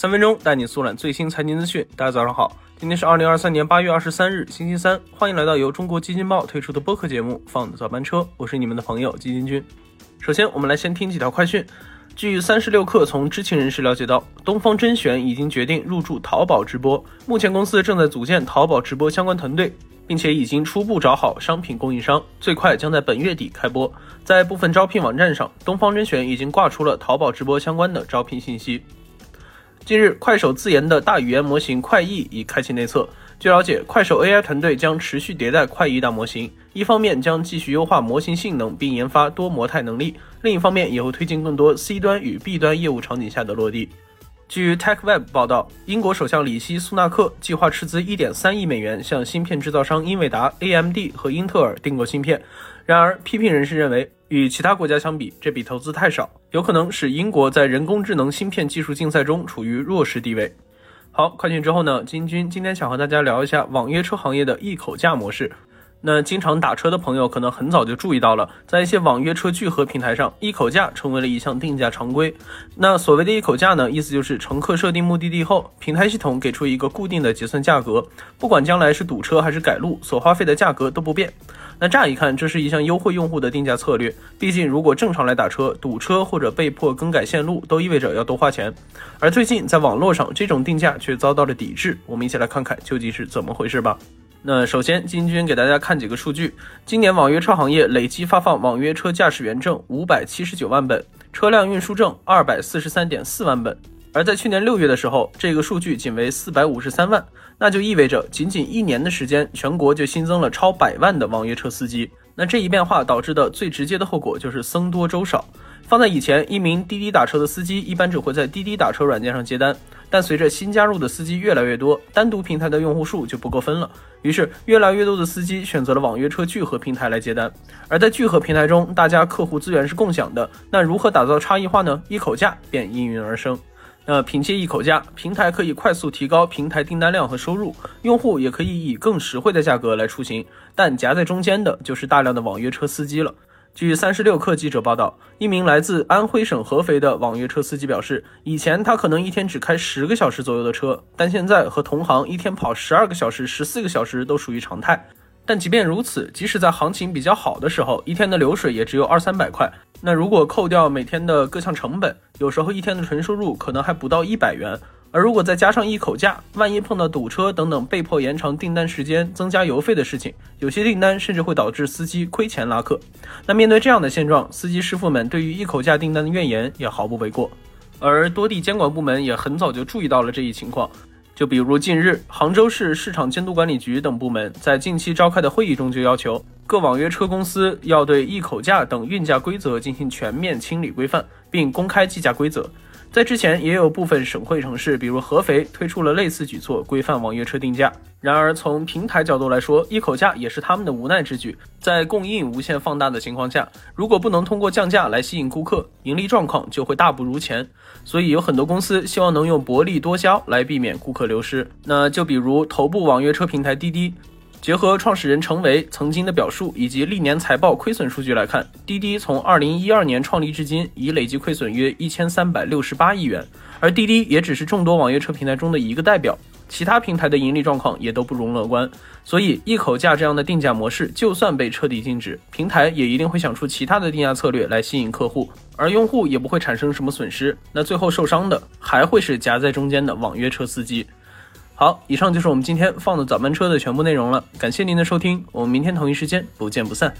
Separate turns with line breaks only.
三分钟带你速览最新财经资讯。大家早上好，今天是二零二三年八月二十三日，星期三。欢迎来到由中国基金报推出的播客节目《放早班车》，我是你们的朋友基金君。首先，我们来先听几条快讯。据三十六氪从知情人士了解到，东方甄选已经决定入驻淘宝直播，目前公司正在组建淘宝直播相关团队。并且已经初步找好商品供应商，最快将在本月底开播。在部分招聘网站上，东方甄选已经挂出了淘宝直播相关的招聘信息。近日，快手自研的大语言模型快译已开启内测。据了解，快手 AI 团队将持续迭代快译大模型，一方面将继续优化模型性能，并研发多模态能力；另一方面也会推进更多 C 端与 B 端业务场景下的落地。据 TechWeb 报道，英国首相里希·苏纳克计划斥资1.3亿美元向芯片制造商英伟达、AMD 和英特尔订购芯片。然而，批评人士认为，与其他国家相比，这笔投资太少，有可能使英国在人工智能芯片技术竞赛中处于弱势地位。好，快讯之后呢？金军今天想和大家聊一下网约车行业的一口价模式。那经常打车的朋友可能很早就注意到了，在一些网约车聚合平台上，一口价成为了一项定价常规。那所谓的一口价呢，意思就是乘客设定目的地后，平台系统给出一个固定的结算价格，不管将来是堵车还是改路，所花费的价格都不变。那乍一看，这是一项优惠用户的定价策略。毕竟，如果正常来打车，堵车或者被迫更改线路，都意味着要多花钱。而最近在网络上，这种定价却遭到了抵制。我们一起来看看究竟是怎么回事吧。那首先，金军给大家看几个数据。今年网约车行业累计发放网约车驾驶员证五百七十九万本，车辆运输证二百四十三点四万本。而在去年六月的时候，这个数据仅为四百五十三万，那就意味着仅仅一年的时间，全国就新增了超百万的网约车司机。那这一变化导致的最直接的后果就是僧多粥少。放在以前，一名滴滴打车的司机一般只会在滴滴打车软件上接单，但随着新加入的司机越来越多，单独平台的用户数就不够分了。于是，越来越多的司机选择了网约车聚合平台来接单。而在聚合平台中，大家客户资源是共享的，那如何打造差异化呢？一口价便应运而生。那凭借一口价，平台可以快速提高平台订单量和收入，用户也可以以更实惠的价格来出行，但夹在中间的就是大量的网约车司机了。据三十六氪记者报道，一名来自安徽省合肥的网约车司机表示，以前他可能一天只开十个小时左右的车，但现在和同行一天跑十二个小时、十四个小时都属于常态。但即便如此，即使在行情比较好的时候，一天的流水也只有二三百块。那如果扣掉每天的各项成本，有时候一天的纯收入可能还不到一百元。而如果再加上一口价，万一碰到堵车等等被迫延长订单时间、增加油费的事情，有些订单甚至会导致司机亏钱拉客。那面对这样的现状，司机师傅们对于一口价订单的怨言也毫不为过。而多地监管部门也很早就注意到了这一情况，就比如近日，杭州市市场监督管理局等部门在近期召开的会议中就要求各网约车公司要对一口价等运价规则进行全面清理规范，并公开计价规则。在之前，也有部分省会城市，比如合肥，推出了类似举措，规范网约车定价。然而，从平台角度来说，一口价也是他们的无奈之举。在供应无限放大的情况下，如果不能通过降价来吸引顾客，盈利状况就会大不如前。所以，有很多公司希望能用薄利多销来避免顾客流失。那就比如头部网约车平台滴滴。结合创始人程维曾经的表述以及历年财报亏损数据来看，滴滴从二零一二年创立至今，已累计亏损约一千三百六十八亿元。而滴滴也只是众多网约车平台中的一个代表，其他平台的盈利状况也都不容乐观。所以，一口价这样的定价模式，就算被彻底禁止，平台也一定会想出其他的定价策略来吸引客户，而用户也不会产生什么损失。那最后受伤的还会是夹在中间的网约车司机。好，以上就是我们今天放的早班车的全部内容了。感谢您的收听，我们明天同一时间不见不散。